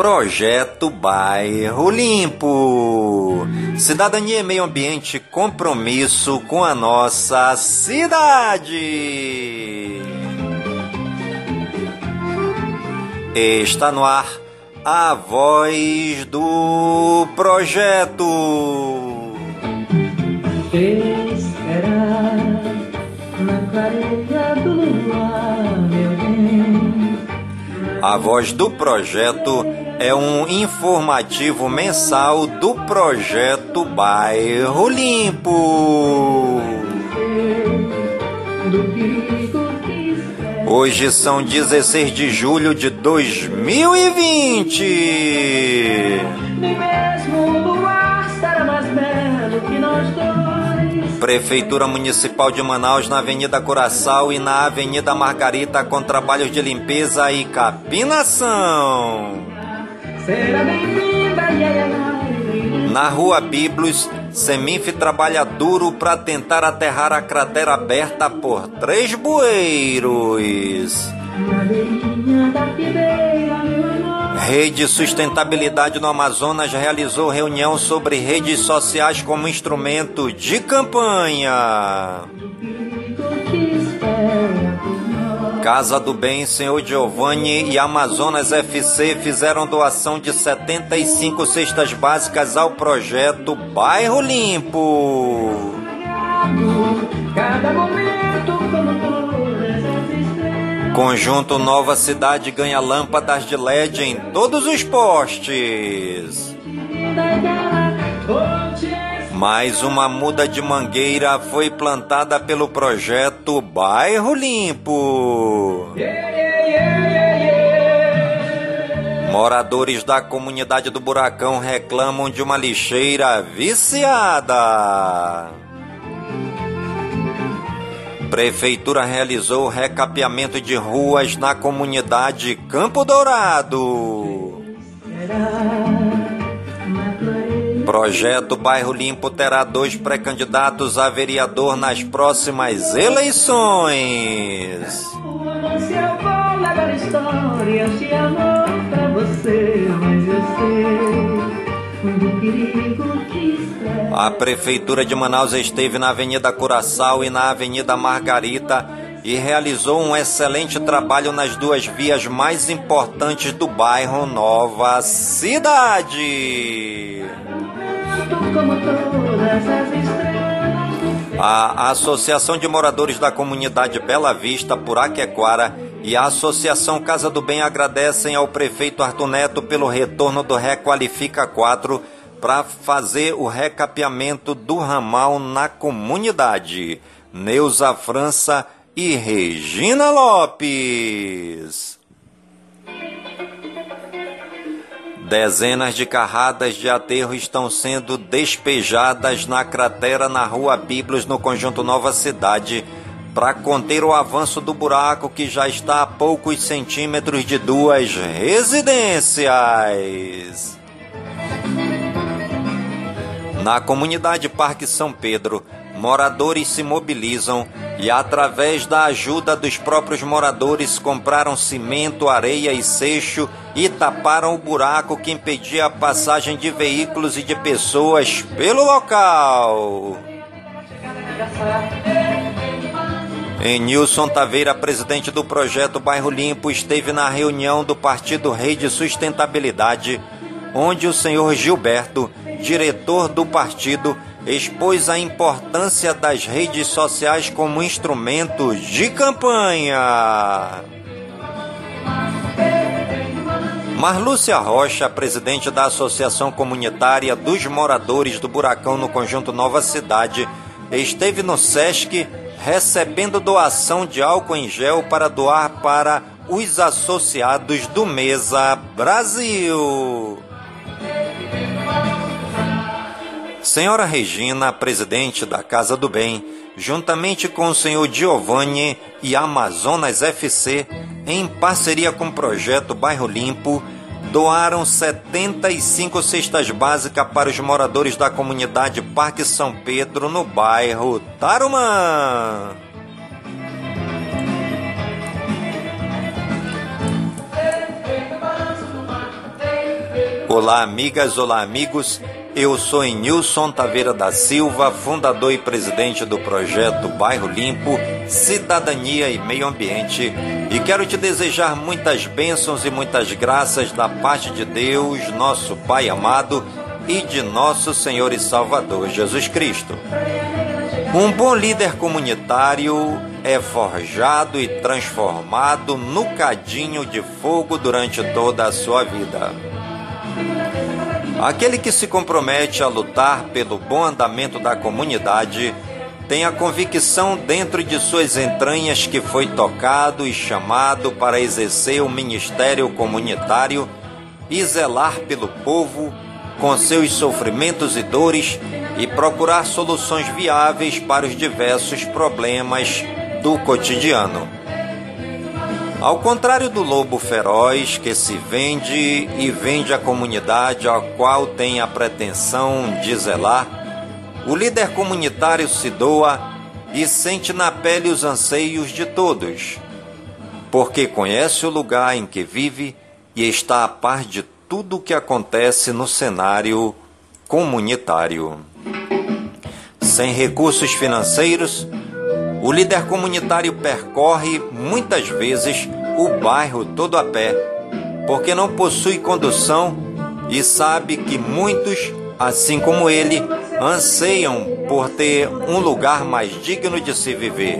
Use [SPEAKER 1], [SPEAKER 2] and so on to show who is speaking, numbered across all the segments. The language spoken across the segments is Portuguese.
[SPEAKER 1] Projeto Bairro Limpo. Cidadania e meio ambiente, compromisso com a nossa cidade. Está no ar a voz do projeto.
[SPEAKER 2] Esperar na clareira do luar, meu bem.
[SPEAKER 1] A voz do projeto é um informativo mensal do projeto Bairro Limpo. Hoje são 16 de julho de 2020.
[SPEAKER 2] Nem mesmo o luar será mais belo que nós dois.
[SPEAKER 1] Prefeitura Municipal de Manaus na Avenida Coraçal e na Avenida Margarita com trabalhos de limpeza e capinação.
[SPEAKER 2] Será bem-vinda.
[SPEAKER 1] Na Rua Biblos, Semif trabalha duro para tentar aterrar a cratera aberta por três bueiros. Rede Sustentabilidade no Amazonas realizou reunião sobre redes sociais como instrumento de campanha. Casa do Bem, Senhor Giovanni e Amazonas FC fizeram doação de 75 cestas básicas ao projeto Bairro Limpo. Conjunto Nova Cidade ganha lâmpadas de LED em todos os postes. Mais uma muda de mangueira foi plantada pelo projeto Bairro Limpo. Moradores da comunidade do Buracão reclamam de uma lixeira viciada. Prefeitura realizou recapeamento de ruas na comunidade Campo Dourado. Projeto Bairro Limpo terá dois pré-candidatos a vereador nas próximas eleições. A Prefeitura de Manaus esteve na Avenida Curaçao e na Avenida Margarita e realizou um excelente trabalho nas duas vias mais importantes do bairro Nova Cidade.
[SPEAKER 2] Como todas as estrelas.
[SPEAKER 1] A Associação de Moradores da Comunidade Bela Vista, Puraquequara, e a Associação Casa do Bem agradecem ao prefeito Arthur Neto pelo retorno do Requalifica 4 para fazer o recapeamento do ramal na comunidade. Neuza França e Regina Lopes. Dezenas de carradas de aterro estão sendo despejadas na cratera na Rua Biblos, no conjunto Nova Cidade, para conter o avanço do buraco que já está a poucos centímetros de duas residências. Na comunidade Parque São Pedro, moradores se mobilizam e, através da ajuda dos próprios moradores, compraram cimento, areia e seixo e taparam o buraco que impedia a passagem de veículos e de pessoas pelo local. Nilson Taveira, presidente do projeto Bairro Limpo, esteve na reunião do Partido Rede Sustentabilidade, onde o senhor Gilberto, diretor do partido, expôs a importância das redes sociais como instrumento de campanha. Marlúcia Rocha, presidente da Associação Comunitária dos Moradores do Buracão no Conjunto Nova Cidade, esteve no SESC recebendo doação de álcool em gel para doar para os associados do Mesa Brasil. Senhora Regina, presidente da Casa do Bem, juntamente com o senhor Giovanni e Amazonas FC, em parceria com o projeto Bairro Limpo, doaram 75 cestas básicas para os moradores da comunidade Parque São Pedro, no bairro Tarumã. Olá, amigas, olá, amigos. Eu sou Nilson Taveira da Silva, fundador e presidente do projeto Bairro Limpo, Cidadania e Meio Ambiente, e quero te desejar muitas bênçãos e muitas graças da parte de Deus, nosso Pai amado, e de nosso Senhor e Salvador Jesus Cristo. Um bom líder comunitário é forjado e transformado no cadinho de fogo durante toda a sua vida. Aquele que se compromete a lutar pelo bom andamento da comunidade tem a convicção dentro de suas entranhas que foi tocado e chamado para exercer o ministério comunitário e zelar pelo povo com seus sofrimentos e dores e procurar soluções viáveis para os diversos problemas do cotidiano. Ao contrário do lobo feroz que se vende e vende a comunidade a qual tem a pretensão de zelar, o líder comunitário se doa e sente na pele os anseios de todos, porque conhece o lugar em que vive e está a par de tudo o que acontece no cenário comunitário. Sem recursos financeiros, o líder comunitário percorre muitas vezes o bairro todo a pé, porque não possui condução e sabe que muitos, assim como ele, anseiam por ter um lugar mais digno de se viver.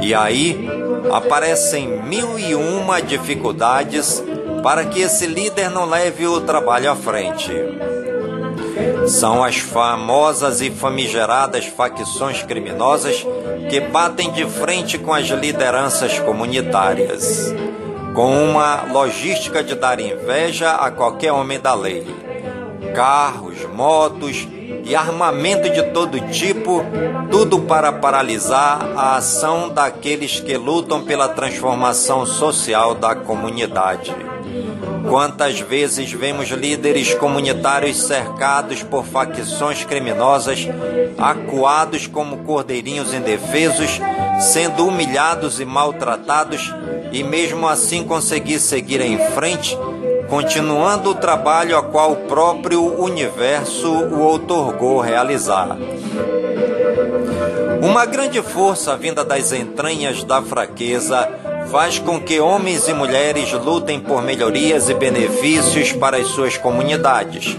[SPEAKER 1] E aí aparecem mil e uma dificuldades para que esse líder não leve o trabalho à frente. São as famosas e famigeradas facções criminosas que batem de frente com as lideranças comunitárias, com uma logística de dar inveja a qualquer homem da lei. Carros, motos e armamento de todo tipo, tudo para paralisar a ação daqueles que lutam pela transformação social da comunidade. Quantas vezes vemos líderes comunitários cercados por facções criminosas, acuados como cordeirinhos indefesos, sendo humilhados e maltratados, e mesmo assim conseguir seguir em frente, continuando o trabalho a qual o próprio universo o outorgou realizar. Uma grande força vinda das entranhas da fraqueza faz com que homens e mulheres lutem por melhorias e benefícios para as suas comunidades.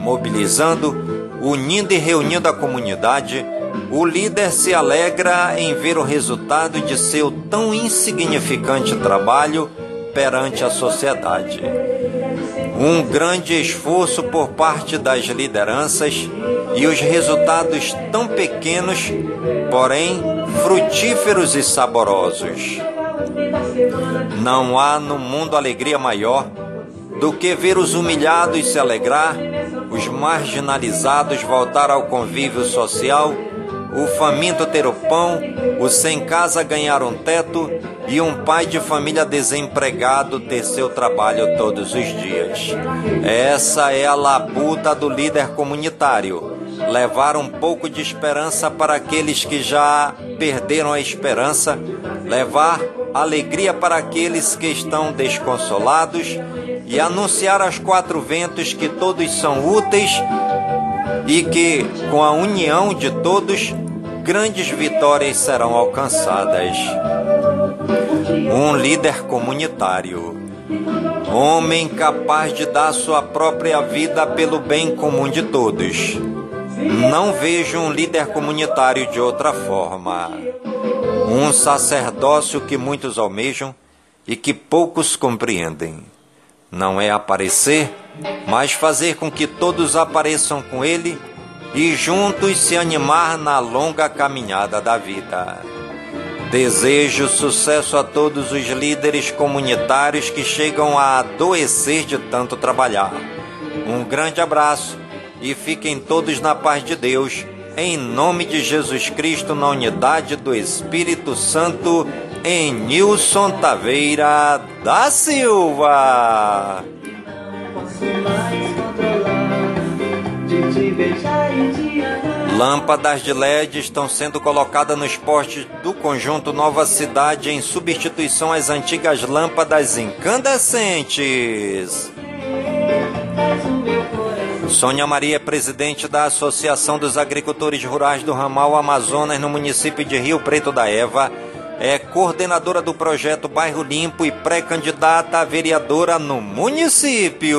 [SPEAKER 1] Mobilizando, unindo e reunindo a comunidade, o líder se alegra em ver o resultado de seu tão insignificante trabalho perante a sociedade. Um grande esforço por parte das lideranças e os resultados tão pequenos, porém frutíferos e saborosos. Não há no mundo alegria maior do que ver os humilhados se alegrar, os marginalizados voltar ao convívio social, o faminto ter o pão, o sem casa ganhar um teto e um pai de família desempregado ter seu trabalho todos os dias. Essa é a labuta do líder comunitário. Levar um pouco de esperança para aqueles que já perderam a esperança, levar alegria para aqueles que estão desconsolados e anunciar aos quatro ventos que todos são úteis e que, com a união de todos, grandes vitórias serão alcançadas. Um líder comunitário, homem capaz de dar sua própria vida pelo bem comum de todos. Não vejo um líder comunitário de outra forma um sacerdócio que muitos almejam e que poucos compreendem. Não é aparecer, mas fazer com que todos apareçam com ele e juntos se animar na longa caminhada da vida. Desejo sucesso a todos os líderes comunitários que chegam a adoecer de tanto trabalhar. Um grande abraço e fiquem todos na paz de Deus em nome de Jesus Cristo, na unidade do Espírito Santo, em Nilson Taveira da Silva. Lâmpadas de LED estão sendo colocadas nos postes do conjunto Nova Cidade em substituição às antigas lâmpadas incandescentes. Sônia Maria é presidente da Associação dos Agricultores Rurais do Ramal Amazonas no município de Rio Preto da Eva. É coordenadora do projeto Bairro Limpo e pré-candidata a vereadora no município.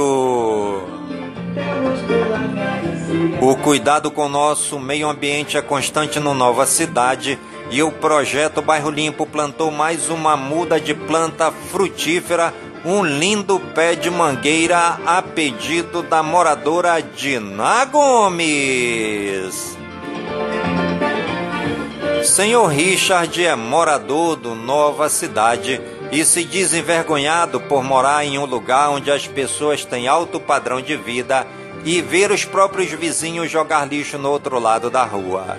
[SPEAKER 1] O cuidado com o nosso meio ambiente é constante no Nova Cidade e o projeto Bairro Limpo plantou mais uma muda de planta frutífera um lindo pé de mangueira a pedido da moradora Dina Gomes. Senhor Richard é morador do Nova Cidade e se diz envergonhado por morar em um lugar onde as pessoas têm alto padrão de vida e ver os próprios vizinhos jogar lixo no outro lado da rua.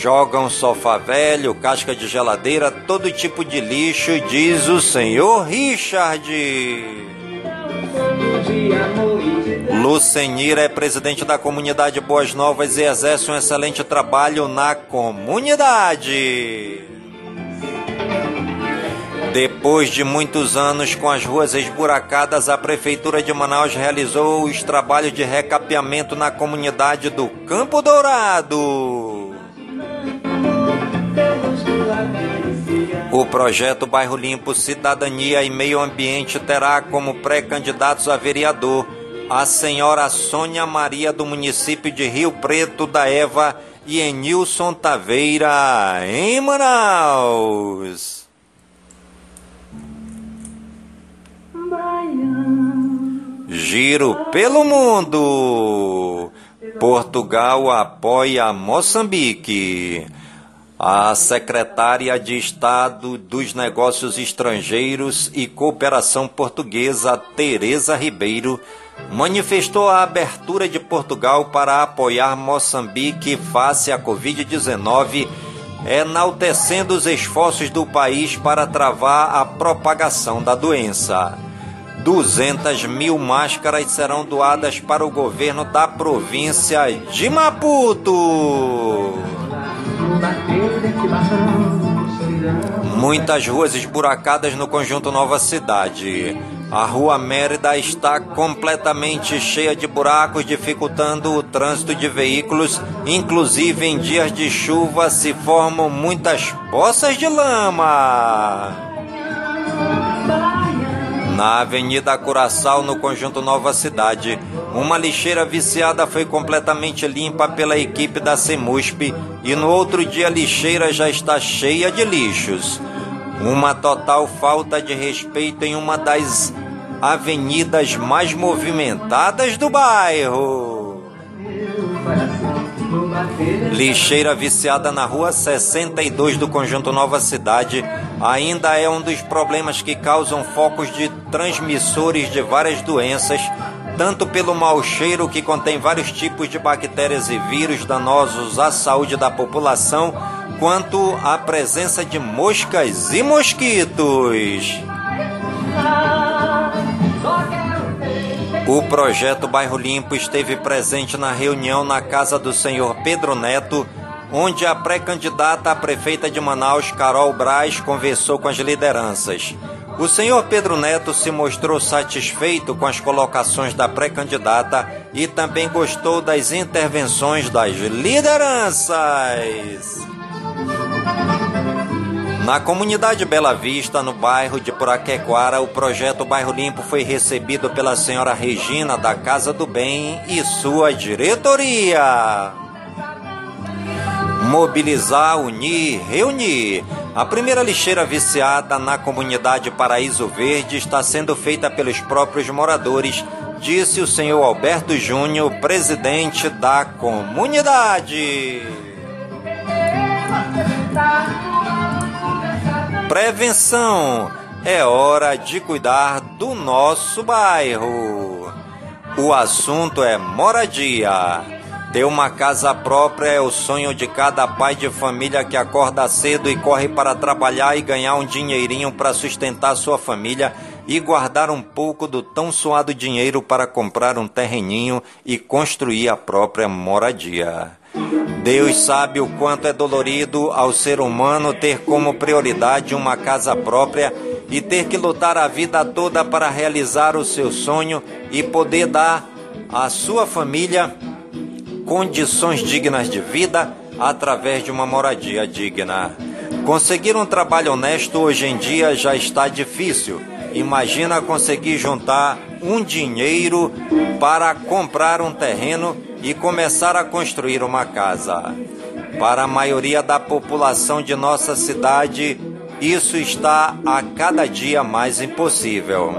[SPEAKER 1] Jogam sofá velho, casca de geladeira, todo tipo de lixo, diz o senhor Richard. Lucenira é presidente da comunidade Boas Novas e exerce um excelente trabalho na comunidade. Depois de muitos anos com as ruas esburacadas, a Prefeitura de Manaus realizou os trabalhos de recapeamento na comunidade do Campo Dourado. O projeto Bairro Limpo Cidadania e Meio Ambiente terá como pré-candidatos a vereador a senhora Sônia Maria do município de Rio Preto da Eva e Enilson Taveira, em Manaus. Giro pelo mundo. Portugal apoia Moçambique. A secretária de Estado dos Negócios Estrangeiros e Cooperação Portuguesa, Tereza Ribeiro, manifestou a abertura de Portugal para apoiar Moçambique face à Covid-19, enaltecendo os esforços do país para travar a propagação da doença. 200 mil máscaras serão doadas para o governo da província de Maputo. Muitas ruas esburacadas no conjunto Nova Cidade. A rua Mérida está completamente cheia de buracos, dificultando o trânsito de veículos. Inclusive em dias de chuva se formam muitas poças de lama. Na Avenida Curaçao, no conjunto Nova Cidade, uma lixeira viciada foi completamente limpa pela equipe da Semusp e no outro dia a lixeira já está cheia de lixos. Uma total falta de respeito em uma das avenidas mais movimentadas do bairro. Lixeira viciada na rua 62 do conjunto Nova Cidade ainda é um dos problemas que causam focos de transmissores de várias doenças, tanto pelo mau cheiro que contém vários tipos de bactérias e vírus danosos à saúde da população, quanto a presença de moscas e mosquitos. O projeto Bairro Limpo esteve presente na reunião na casa do senhor Pedro Neto, onde a pré-candidata a prefeita de Manaus, Carol Braz, conversou com as lideranças. O senhor Pedro Neto se mostrou satisfeito com as colocações da pré-candidata e também gostou das intervenções das lideranças. Na comunidade Bela Vista, no bairro de Puraquequara, o projeto Bairro Limpo foi recebido pela senhora Regina da Casa do Bem e sua diretoria. Mobilizar, unir, reunir. A primeira lixeira viciada na comunidade Paraíso Verde está sendo feita pelos próprios moradores, disse o senhor Alberto Júnior, presidente da comunidade. Prevenção. É hora de cuidar do nosso bairro. O assunto é moradia. Ter uma casa própria é o sonho de cada pai de família que acorda cedo e corre para trabalhar e ganhar um dinheirinho para sustentar sua família e guardar um pouco do tão suado dinheiro para comprar um terreninho e construir a própria moradia. Deus sabe o quanto é dolorido ao ser humano ter como prioridade uma casa própria e ter que lutar a vida toda para realizar o seu sonho e poder dar à sua família condições dignas de vida através de uma moradia digna. Conseguir um trabalho honesto hoje em dia já está difícil. Imagina conseguir juntar um dinheiro para comprar um terreno e começar a construir uma casa. Para a maioria da população de nossa cidade, isso está a cada dia mais impossível.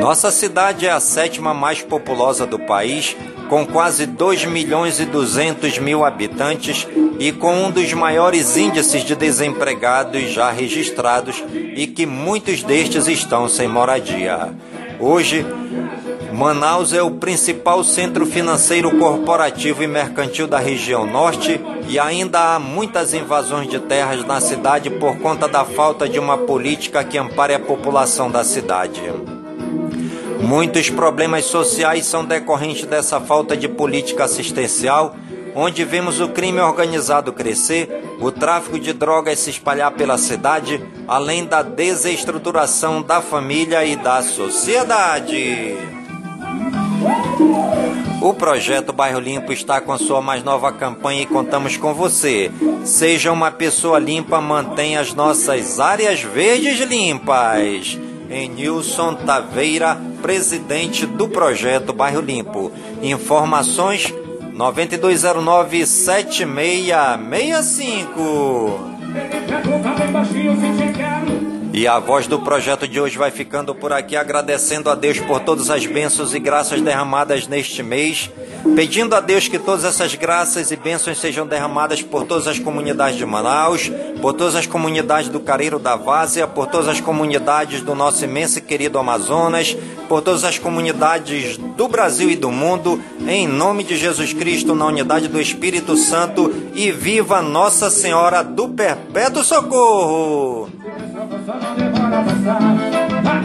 [SPEAKER 1] Nossa cidade é a sétima mais populosa do país, com quase 2 milhões e 200 mil habitantes e com um dos maiores índices de desempregados já registrados e que muitos destes estão sem moradia. Hoje, Manaus é o principal centro financeiro corporativo e mercantil da região norte e ainda há muitas invasões de terras na cidade por conta da falta de uma política que ampare a população da cidade. Muitos problemas sociais são decorrentes dessa falta de política assistencial, onde vemos o crime organizado crescer, o tráfico de drogas se espalhar pela cidade, além da desestruturação da família e da sociedade. O projeto Bairro Limpo está com sua mais nova campanha e contamos com você. Seja uma pessoa limpa, mantenha as nossas áreas verdes limpas. Em Nilson Taveira, presidente do projeto Bairro Limpo. Informações 9209 7665. E a voz do projeto de hoje vai ficando por aqui, agradecendo a Deus por todas as bênçãos e graças derramadas neste mês, pedindo a Deus que todas essas graças e bênçãos sejam derramadas por todas as comunidades de Manaus, por todas as comunidades do Careiro da Várzea, por todas as comunidades do nosso imenso e querido Amazonas, por todas as comunidades do Brasil e do mundo, em nome de Jesus Cristo, na unidade do Espírito Santo, e viva Nossa Senhora do Perpétuo Socorro! Só não demora a passar.